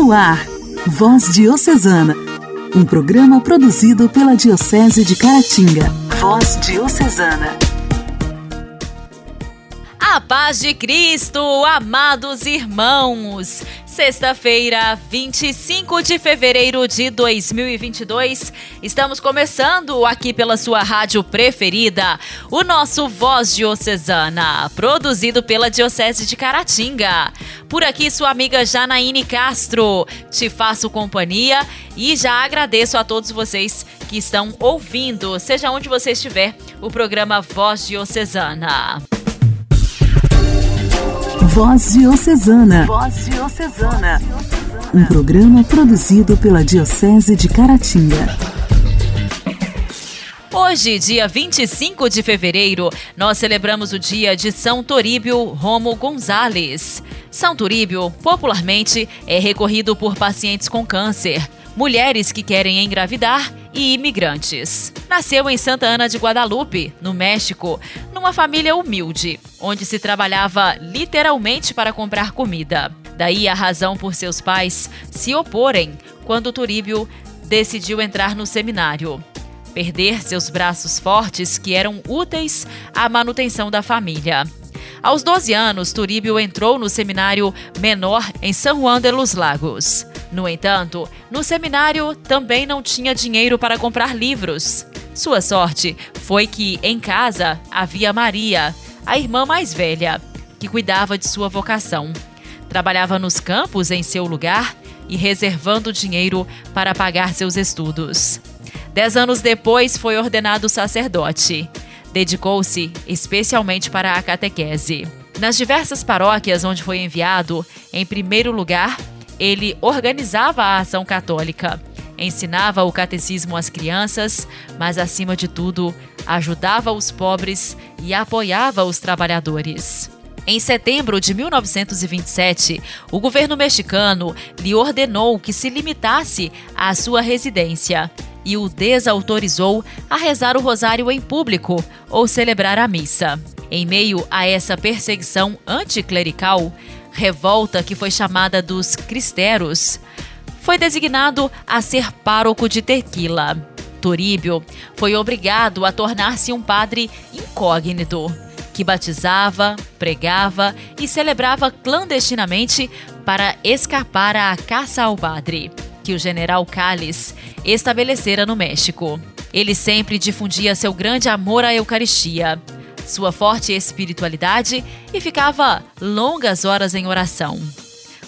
No ar, Voz Diocesana, um programa produzido pela Diocese de Caratinga. Voz Diocesana. A paz de Cristo, amados irmãos! Sexta-feira, 25 de fevereiro de 2022, estamos começando aqui pela sua rádio preferida, o nosso Voz Diocesana, produzido pela Diocese de Caratinga. Por aqui, sua amiga Janaíne Castro. Te faço companhia e já agradeço a todos vocês que estão ouvindo, seja onde você estiver, o programa Voz Diocesana. Voz Diocesana. Voz Diocesana. Um programa produzido pela Diocese de Caratinga. Hoje, dia 25 de fevereiro, nós celebramos o dia de São Toríbio Romo Gonzales. São Toríbio, popularmente, é recorrido por pacientes com câncer, mulheres que querem engravidar e imigrantes. Nasceu em Santa Ana de Guadalupe, no México, numa família humilde, onde se trabalhava literalmente para comprar comida. Daí a razão por seus pais se oporem quando Turíbio decidiu entrar no seminário. Perder seus braços fortes que eram úteis à manutenção da família. Aos 12 anos, Turíbio entrou no seminário menor em São Juan de los Lagos. No entanto, no seminário também não tinha dinheiro para comprar livros. Sua sorte foi que, em casa, havia Maria, a irmã mais velha, que cuidava de sua vocação. Trabalhava nos campos em seu lugar e reservando dinheiro para pagar seus estudos. Dez anos depois, foi ordenado sacerdote. Dedicou-se especialmente para a catequese. Nas diversas paróquias onde foi enviado, em primeiro lugar, ele organizava a ação católica, ensinava o catecismo às crianças, mas acima de tudo, ajudava os pobres e apoiava os trabalhadores. Em setembro de 1927, o governo mexicano lhe ordenou que se limitasse à sua residência e o desautorizou a rezar o rosário em público ou celebrar a missa. Em meio a essa perseguição anticlerical, revolta que foi chamada dos Cristeros, foi designado a ser pároco de Tequila. Toríbio foi obrigado a tornar-se um padre incógnito, que batizava, pregava e celebrava clandestinamente para escapar à caça ao padre, que o general Calles estabelecera no México. Ele sempre difundia seu grande amor à Eucaristia, sua forte espiritualidade e ficava longas horas em oração.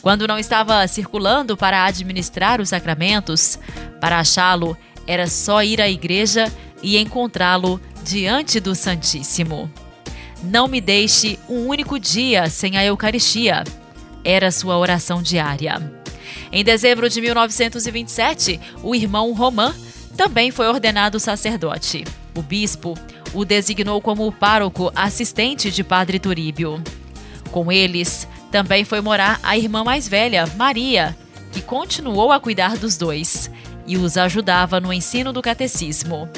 Quando não estava circulando para administrar os sacramentos, para achá-lo era só ir à igreja e encontrá-lo diante do Santíssimo. Não me deixe um único dia sem a Eucaristia. Era sua oração diária. Em dezembro de 1927, o irmão Romã também foi ordenado sacerdote. O bispo o designou como pároco assistente de Padre Turíbio. Com eles, também foi morar a irmã mais velha, Maria, que continuou a cuidar dos dois e os ajudava no ensino do catecismo.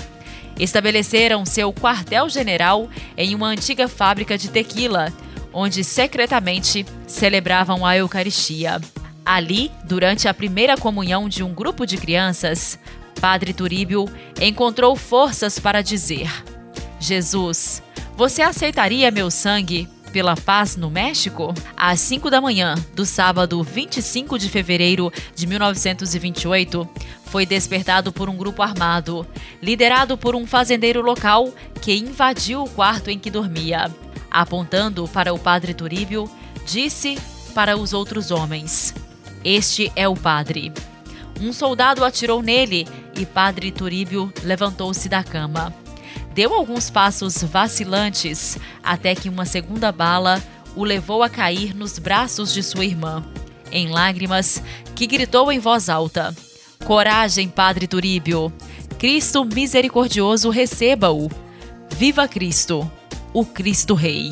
Estabeleceram seu quartel-general em uma antiga fábrica de tequila, onde secretamente celebravam a Eucaristia. Ali, durante a primeira comunhão de um grupo de crianças, Padre Turíbio encontrou forças para dizer: Jesus, você aceitaria meu sangue pela paz no México? Às 5 da manhã do sábado 25 de fevereiro de 1928, foi despertado por um grupo armado, liderado por um fazendeiro local que invadiu o quarto em que dormia. Apontando para o padre Turíbio, disse para os outros homens: Este é o padre. Um soldado atirou nele e padre Turíbio levantou-se da cama deu alguns passos vacilantes até que uma segunda bala o levou a cair nos braços de sua irmã, em lágrimas, que gritou em voz alta: Coragem, Padre Turíbio! Cristo misericordioso receba-o! Viva Cristo, o Cristo Rei!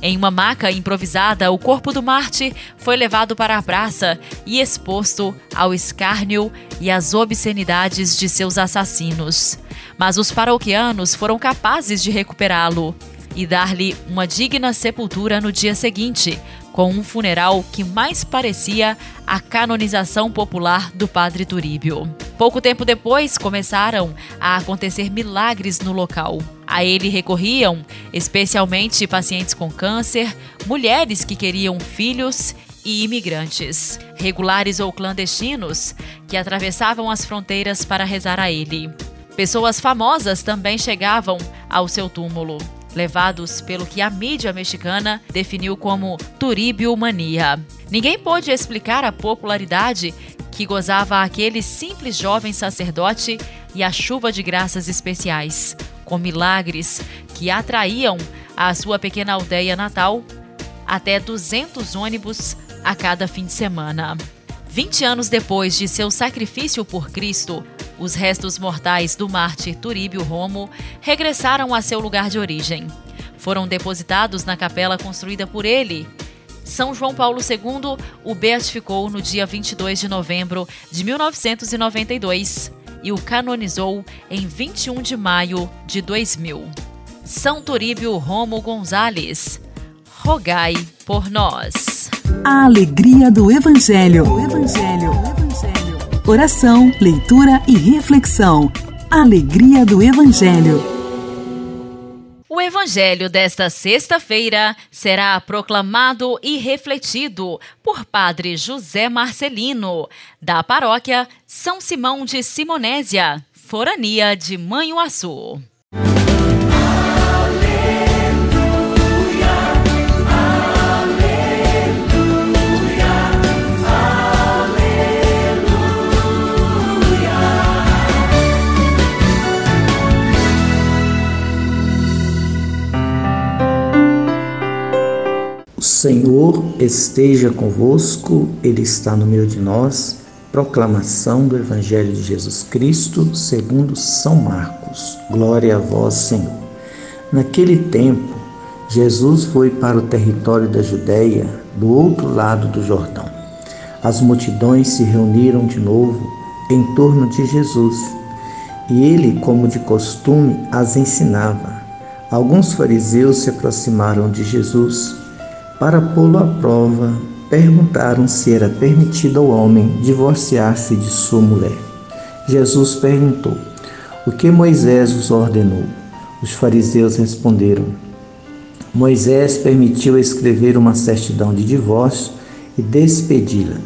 Em uma maca improvisada, o corpo do Marte foi levado para a praça e exposto ao escárnio e às obscenidades de seus assassinos. Mas os paroquianos foram capazes de recuperá-lo e dar-lhe uma digna sepultura no dia seguinte, com um funeral que mais parecia a canonização popular do padre Turíbio. Pouco tempo depois, começaram a acontecer milagres no local. A ele recorriam especialmente pacientes com câncer, mulheres que queriam filhos e imigrantes, regulares ou clandestinos, que atravessavam as fronteiras para rezar a ele. Pessoas famosas também chegavam ao seu túmulo, levados pelo que a mídia mexicana definiu como Turíbio mania. Ninguém pôde explicar a popularidade que gozava aquele simples jovem sacerdote e a chuva de graças especiais, com milagres que atraíam à sua pequena aldeia natal até 200 ônibus a cada fim de semana. 20 anos depois de seu sacrifício por Cristo, os restos mortais do mártir Turíbio Romo regressaram a seu lugar de origem. Foram depositados na capela construída por ele. São João Paulo II o beatificou no dia 22 de novembro de 1992 e o canonizou em 21 de maio de 2000. São Turíbio Romo Gonzales, rogai por nós. A alegria do Evangelho. O Evangelho. Oração, leitura e reflexão. Alegria do Evangelho. O Evangelho desta sexta-feira será proclamado e refletido por Padre José Marcelino, da paróquia São Simão de Simonésia, Forania de Manhuaçu. Senhor esteja convosco, Ele está no meio de nós. Proclamação do Evangelho de Jesus Cristo, segundo São Marcos. Glória a vós, Senhor. Naquele tempo, Jesus foi para o território da Judéia, do outro lado do Jordão. As multidões se reuniram de novo em torno de Jesus, e ele, como de costume, as ensinava. Alguns fariseus se aproximaram de Jesus para pô-lo à prova, perguntaram se era permitido ao homem divorciar-se de sua mulher. Jesus perguntou: O que Moisés os ordenou? Os fariseus responderam: Moisés permitiu escrever uma certidão de divórcio e despedi-la.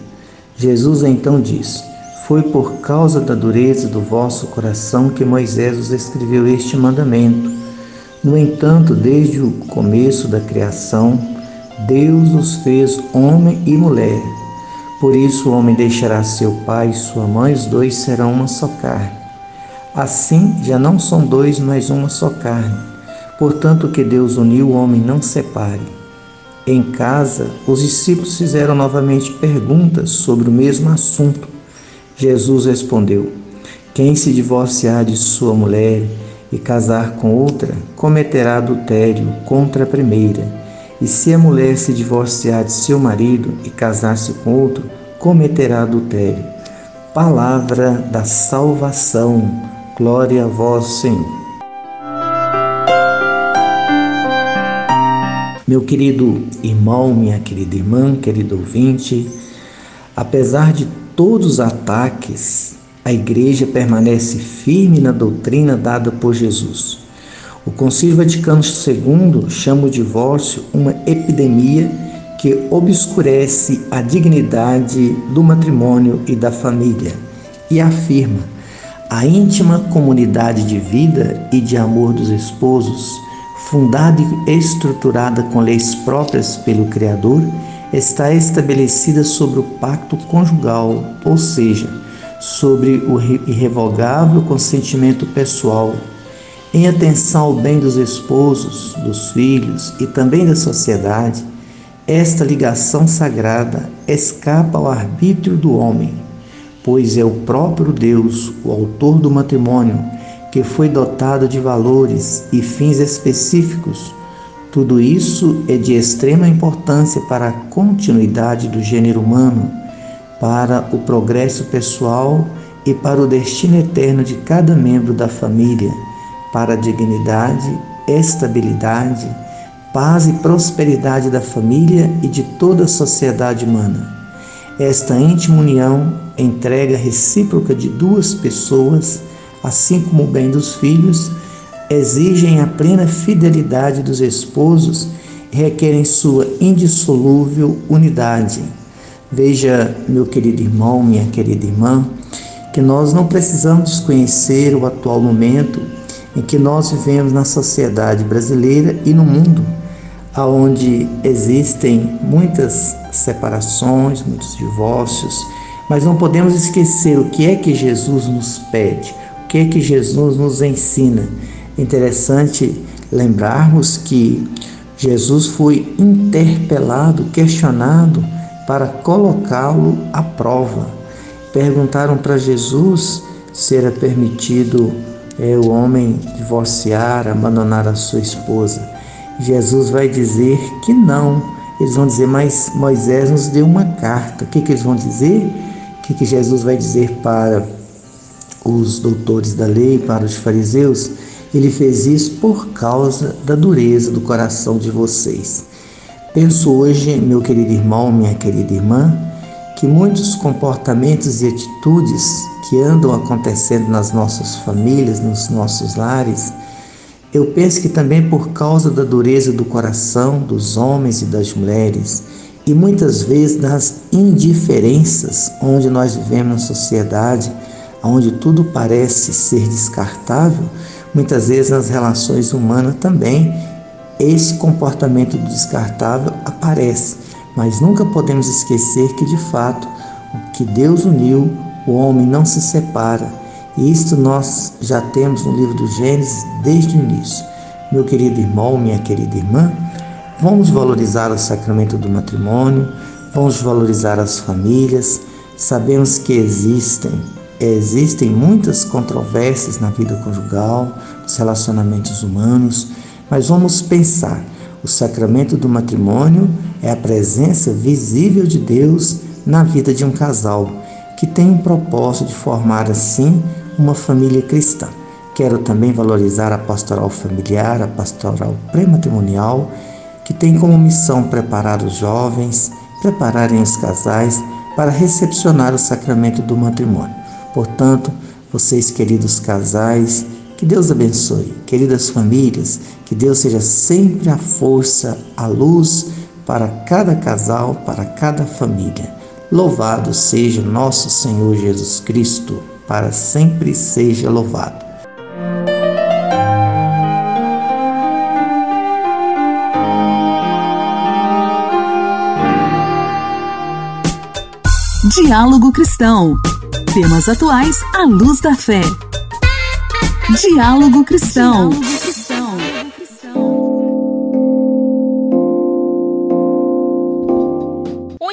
Jesus então disse: Foi por causa da dureza do vosso coração que Moisés os escreveu este mandamento. No entanto, desde o começo da criação, Deus os fez homem e mulher. Por isso o homem deixará seu pai e sua mãe, os dois serão uma só carne. Assim já não são dois, mas uma só carne. Portanto, o que Deus uniu, o homem não separe. Em casa, os discípulos fizeram novamente perguntas sobre o mesmo assunto. Jesus respondeu: Quem se divorciar de sua mulher e casar com outra, cometerá adultério contra a primeira e se a mulher se divorciar de seu marido e casar-se com outro, cometerá adultério. Palavra da salvação. Glória a vós, Senhor. Meu querido irmão, minha querida irmã, querido ouvinte, apesar de todos os ataques, a igreja permanece firme na doutrina dada por Jesus. O Concílio Vaticano II chama o divórcio uma epidemia que obscurece a dignidade do matrimônio e da família e afirma a íntima comunidade de vida e de amor dos esposos, fundada e estruturada com leis próprias pelo Criador, está estabelecida sobre o pacto conjugal, ou seja, sobre o irrevogável consentimento pessoal em atenção ao bem dos esposos, dos filhos e também da sociedade, esta ligação sagrada escapa ao arbítrio do homem, pois é o próprio Deus, o autor do matrimônio, que foi dotado de valores e fins específicos. Tudo isso é de extrema importância para a continuidade do gênero humano, para o progresso pessoal e para o destino eterno de cada membro da família para dignidade, estabilidade, paz e prosperidade da família e de toda a sociedade humana. Esta íntima união, entrega recíproca de duas pessoas, assim como o bem dos filhos, exigem a plena fidelidade dos esposos e requerem sua indissolúvel unidade. Veja, meu querido irmão, minha querida irmã, que nós não precisamos desconhecer o atual momento em que nós vivemos na sociedade brasileira e no mundo, aonde existem muitas separações, muitos divórcios, mas não podemos esquecer o que é que Jesus nos pede, o que é que Jesus nos ensina. Interessante lembrarmos que Jesus foi interpelado, questionado para colocá-lo à prova. Perguntaram para Jesus se era permitido é, o homem divorciar, abandonar a sua esposa. Jesus vai dizer que não. Eles vão dizer, mas Moisés nos deu uma carta. O que, que eles vão dizer? O que, que Jesus vai dizer para os doutores da lei, para os fariseus? Ele fez isso por causa da dureza do coração de vocês. Penso hoje, meu querido irmão, minha querida irmã, que muitos comportamentos e atitudes que andam acontecendo nas nossas famílias, nos nossos lares, eu penso que também por causa da dureza do coração dos homens e das mulheres, e muitas vezes das indiferenças onde nós vivemos na sociedade, onde tudo parece ser descartável, muitas vezes nas relações humanas também esse comportamento descartável aparece, mas nunca podemos esquecer que de fato o que Deus uniu, o homem não se separa. E isto nós já temos no livro do Gênesis desde o início. Meu querido irmão, minha querida irmã, vamos valorizar o sacramento do matrimônio, vamos valorizar as famílias. Sabemos que existem existem muitas controvérsias na vida conjugal, nos relacionamentos humanos, mas vamos pensar: o sacramento do matrimônio é a presença visível de Deus na vida de um casal que tem o propósito de formar assim uma família cristã. Quero também valorizar a pastoral familiar, a pastoral pré-matrimonial, que tem como missão preparar os jovens, prepararem os casais para recepcionar o sacramento do matrimônio. Portanto, vocês, queridos casais, que Deus abençoe. Queridas famílias, que Deus seja sempre a força, a luz para cada casal, para cada família. Louvado seja nosso Senhor Jesus Cristo, para sempre seja louvado. Diálogo Cristão. Temas atuais à luz da fé. Diálogo Cristão. O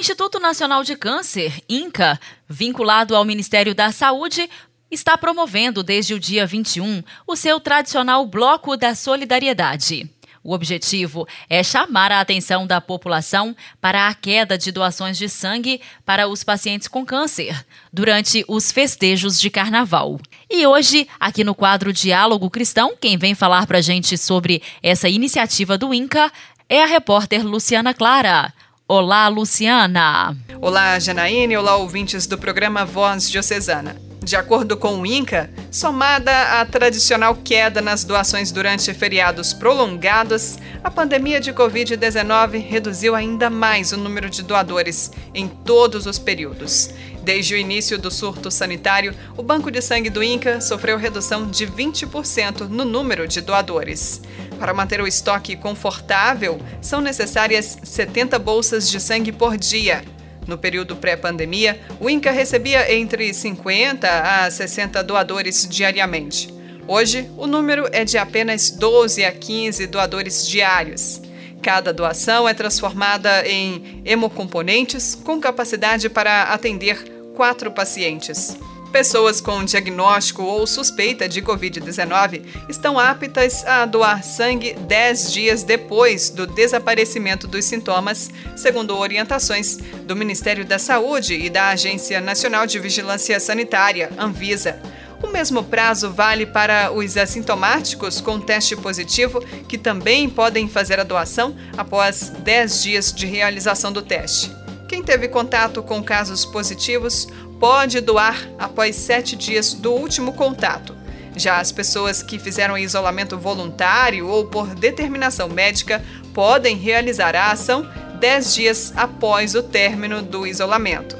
Instituto Nacional de Câncer, INCA, vinculado ao Ministério da Saúde, está promovendo desde o dia 21 o seu tradicional Bloco da Solidariedade. O objetivo é chamar a atenção da população para a queda de doações de sangue para os pacientes com câncer durante os festejos de carnaval. E hoje, aqui no quadro Diálogo Cristão, quem vem falar para a gente sobre essa iniciativa do INCA é a repórter Luciana Clara. Olá, Luciana. Olá, Janaíne. Olá, ouvintes do programa Voz Diocesana. De acordo com o INCA, somada à tradicional queda nas doações durante feriados prolongados, a pandemia de Covid-19 reduziu ainda mais o número de doadores em todos os períodos. Desde o início do surto sanitário, o Banco de Sangue do INCA sofreu redução de 20% no número de doadores. Para manter o estoque confortável, são necessárias 70 bolsas de sangue por dia no período pré-pandemia, o INCA recebia entre 50 a 60 doadores diariamente. Hoje, o número é de apenas 12 a 15 doadores diários. Cada doação é transformada em hemocomponentes com capacidade para atender quatro pacientes. Pessoas com diagnóstico ou suspeita de Covid-19 estão aptas a doar sangue 10 dias depois do desaparecimento dos sintomas, segundo orientações do Ministério da Saúde e da Agência Nacional de Vigilância Sanitária, Anvisa. O mesmo prazo vale para os assintomáticos com teste positivo, que também podem fazer a doação após 10 dias de realização do teste. Quem teve contato com casos positivos pode doar após 7 dias do último contato. Já as pessoas que fizeram isolamento voluntário ou por determinação médica podem realizar a ação 10 dias após o término do isolamento.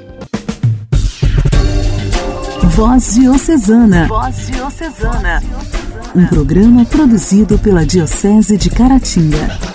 Voz Diocesana. Voz Diocesana. Um programa produzido pela Diocese de Caratinga.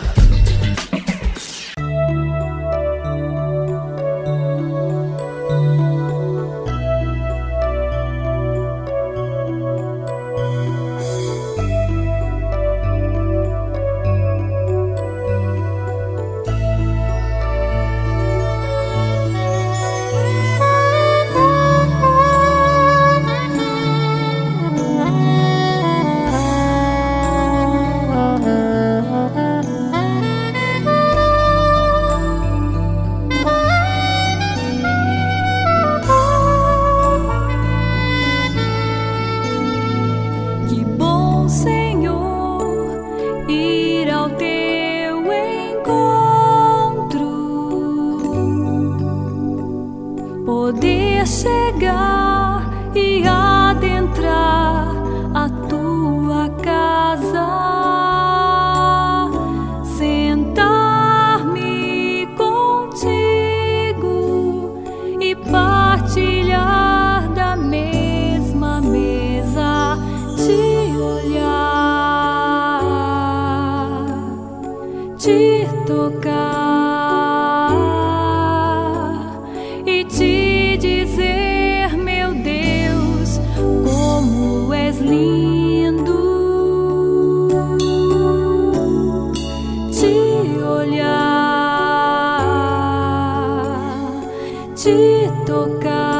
te olhar, te tocar.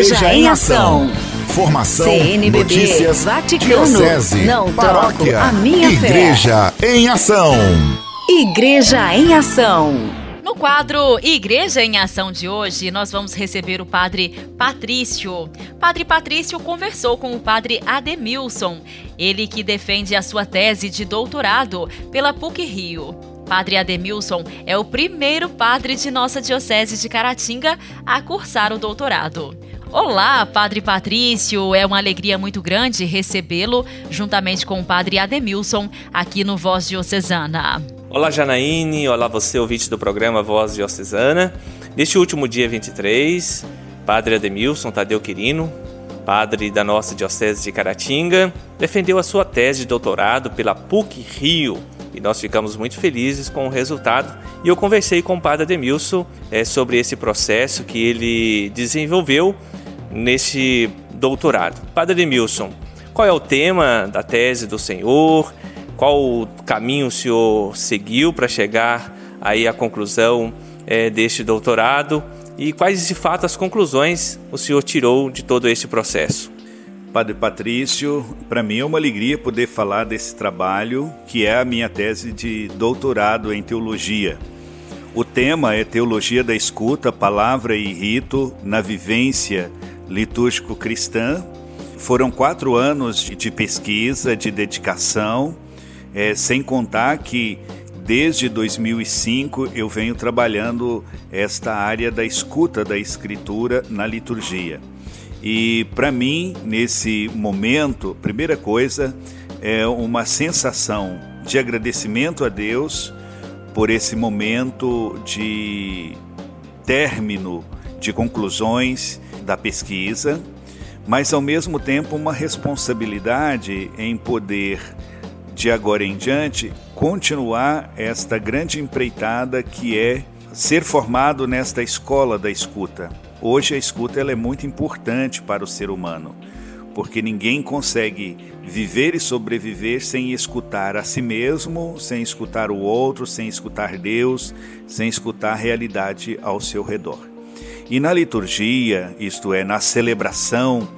Igreja em Ação. Formação, CNBB, notícias, Vaticano, diocese, não paróquia, troco a minha Igreja fé. em Ação. Igreja em Ação. No quadro Igreja em Ação de hoje, nós vamos receber o padre Patrício. Padre Patrício conversou com o padre Ademilson, ele que defende a sua tese de doutorado pela PUC Rio. Padre Ademilson é o primeiro padre de nossa Diocese de Caratinga a cursar o doutorado. Olá, Padre Patrício. É uma alegria muito grande recebê-lo juntamente com o Padre Ademilson aqui no Voz Diocesana. Olá, Janaíne. Olá, você, ouvinte do programa Voz Diocesana. Neste último dia 23, Padre Ademilson Tadeu Quirino, padre da nossa Diocese de Caratinga, defendeu a sua tese de doutorado pela PUC Rio e nós ficamos muito felizes com o resultado. E eu conversei com o padre Ademilson é, sobre esse processo que ele desenvolveu nesse doutorado. Padre Ademilson, qual é o tema da tese do senhor? Qual caminho o senhor seguiu para chegar aí à conclusão é, deste doutorado? E quais de fato as conclusões o senhor tirou de todo esse processo? Padre Patrício, para mim é uma alegria poder falar desse trabalho, que é a minha tese de doutorado em teologia. O tema é Teologia da Escuta, Palavra e Rito na Vivência Litúrgico-Cristã. Foram quatro anos de pesquisa, de dedicação, é, sem contar que desde 2005 eu venho trabalhando esta área da escuta da Escritura na liturgia. E para mim, nesse momento, primeira coisa é uma sensação de agradecimento a Deus por esse momento de término de conclusões da pesquisa, mas ao mesmo tempo uma responsabilidade em poder de agora em diante continuar esta grande empreitada que é ser formado nesta escola da escuta. Hoje a escuta ela é muito importante para o ser humano, porque ninguém consegue viver e sobreviver sem escutar a si mesmo, sem escutar o outro, sem escutar Deus, sem escutar a realidade ao seu redor. E na liturgia, isto é, na celebração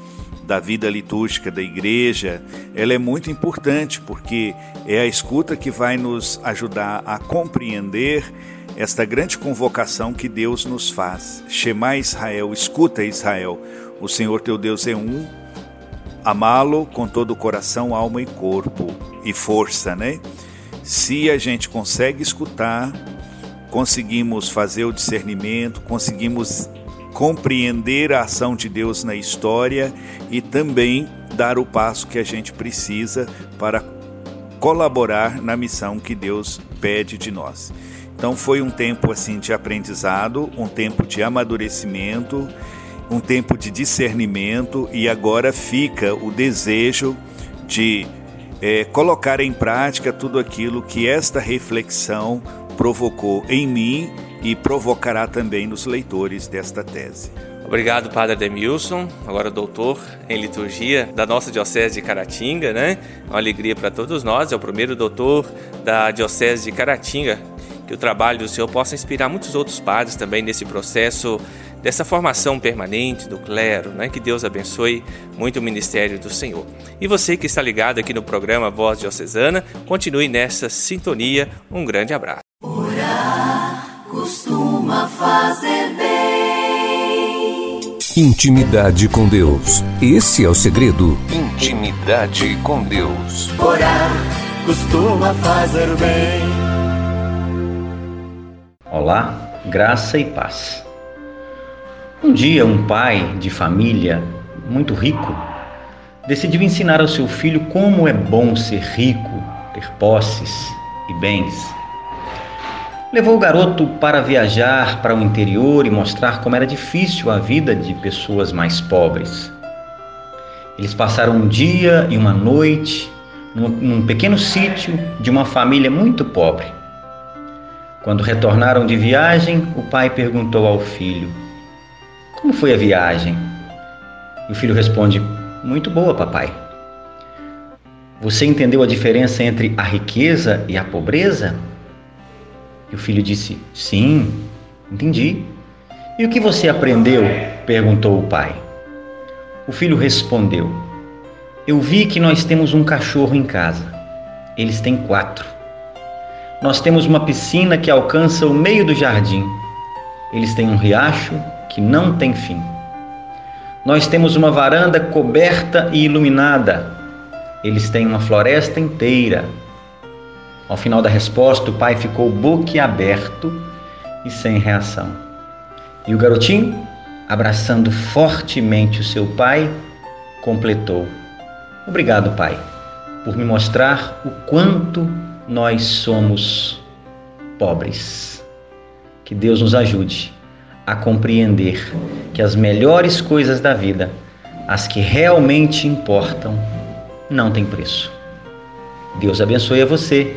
da vida litúrgica da igreja, ela é muito importante porque é a escuta que vai nos ajudar a compreender esta grande convocação que Deus nos faz. Shema Israel, escuta Israel, o Senhor teu Deus é um, amá-lo com todo o coração, alma e corpo e força, né? Se a gente consegue escutar, conseguimos fazer o discernimento, conseguimos compreender a ação de Deus na história e também dar o passo que a gente precisa para colaborar na missão que Deus pede de nós. Então foi um tempo assim de aprendizado, um tempo de amadurecimento, um tempo de discernimento e agora fica o desejo de é, colocar em prática tudo aquilo que esta reflexão provocou em mim e provocará também nos leitores desta tese. Obrigado, Padre Demilson, agora doutor em liturgia da nossa Diocese de Caratinga, né? Uma alegria para todos nós, é o primeiro doutor da Diocese de Caratinga que o trabalho do Senhor possa inspirar muitos outros padres também nesse processo dessa formação permanente do clero, né? Que Deus abençoe muito o ministério do Senhor. E você que está ligado aqui no programa Voz Diocesana, continue nessa sintonia. Um grande abraço. Costuma fazer bem. Intimidade com Deus. Esse é o segredo. Intimidade com Deus. Orar costuma fazer bem. Olá, graça e paz. Um dia, um pai de família muito rico decidiu ensinar ao seu filho como é bom ser rico, ter posses e bens. Levou o garoto para viajar para o interior e mostrar como era difícil a vida de pessoas mais pobres. Eles passaram um dia e uma noite num, pequeno sítio de uma família muito pobre. Quando retornaram de viagem, o pai perguntou ao filho: Como foi a viagem? E o filho responde: Muito boa, papai. Você entendeu a diferença entre a riqueza e a pobreza? E o filho disse: Sim, entendi. E o que você aprendeu? perguntou o pai. O filho respondeu: Eu vi que nós temos um cachorro em casa. Eles têm quatro. Nós temos uma piscina que alcança o meio do jardim. Eles têm um riacho que não tem fim. Nós temos uma varanda coberta e iluminada. Eles têm uma floresta inteira. Ao final da resposta, o pai ficou boquiaberto e sem reação. E o garotinho, abraçando fortemente o seu pai, completou: Obrigado, pai, por me mostrar o quanto nós somos pobres. Que Deus nos ajude a compreender que as melhores coisas da vida as que realmente importam, não têm preço. Deus abençoe a você.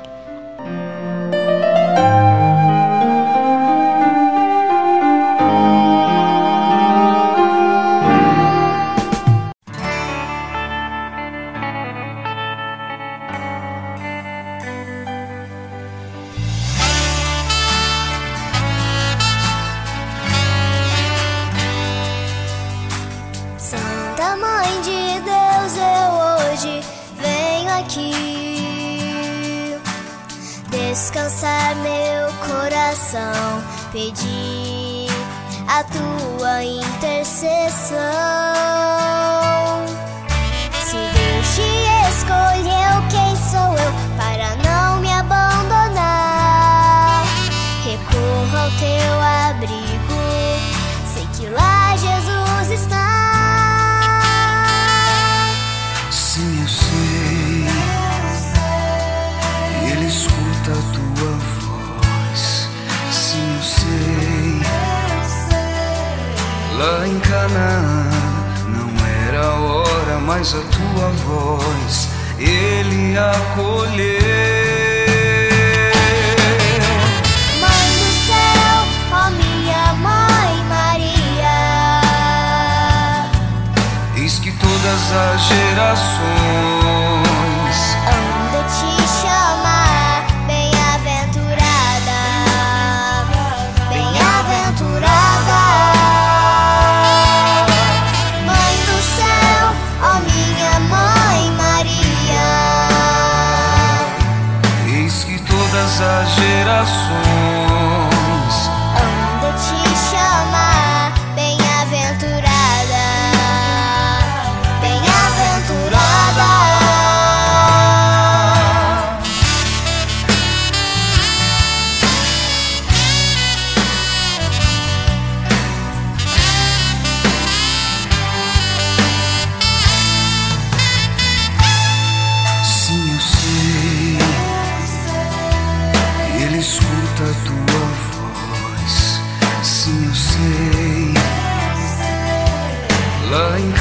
descansar meu coração, pedir a tua intercessão. mas a tua voz ele acolheu. Mãe do céu, ó minha mãe Maria, eis que todas as gerações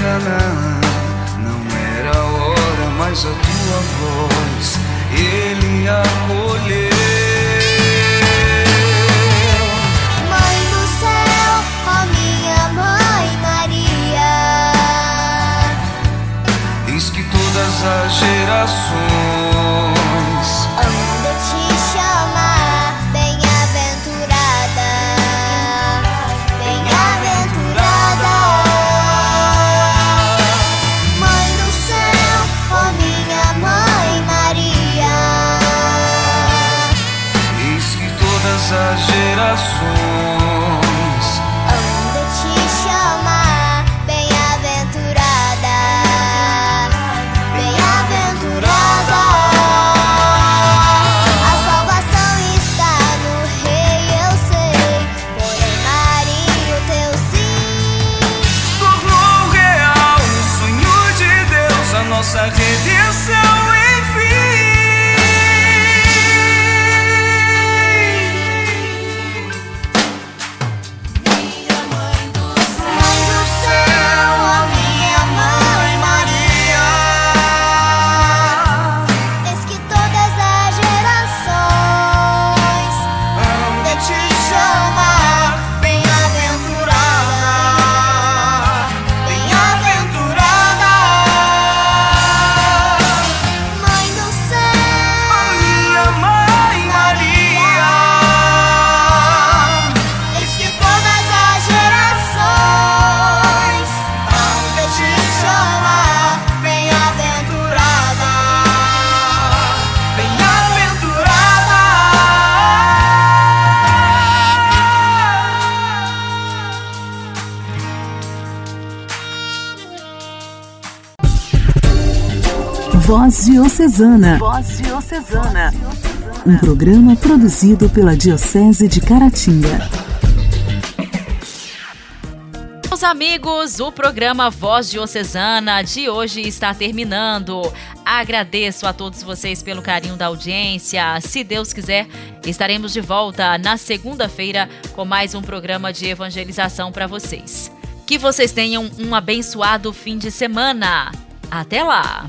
Não era hora, mas eu Voz Diocesana. Voz Diocesana. Um programa produzido pela Diocese de Caratinga. Meus amigos, o programa Voz Diocesana de hoje está terminando. Agradeço a todos vocês pelo carinho da audiência. Se Deus quiser, estaremos de volta na segunda-feira com mais um programa de evangelização para vocês. Que vocês tenham um abençoado fim de semana. Até lá!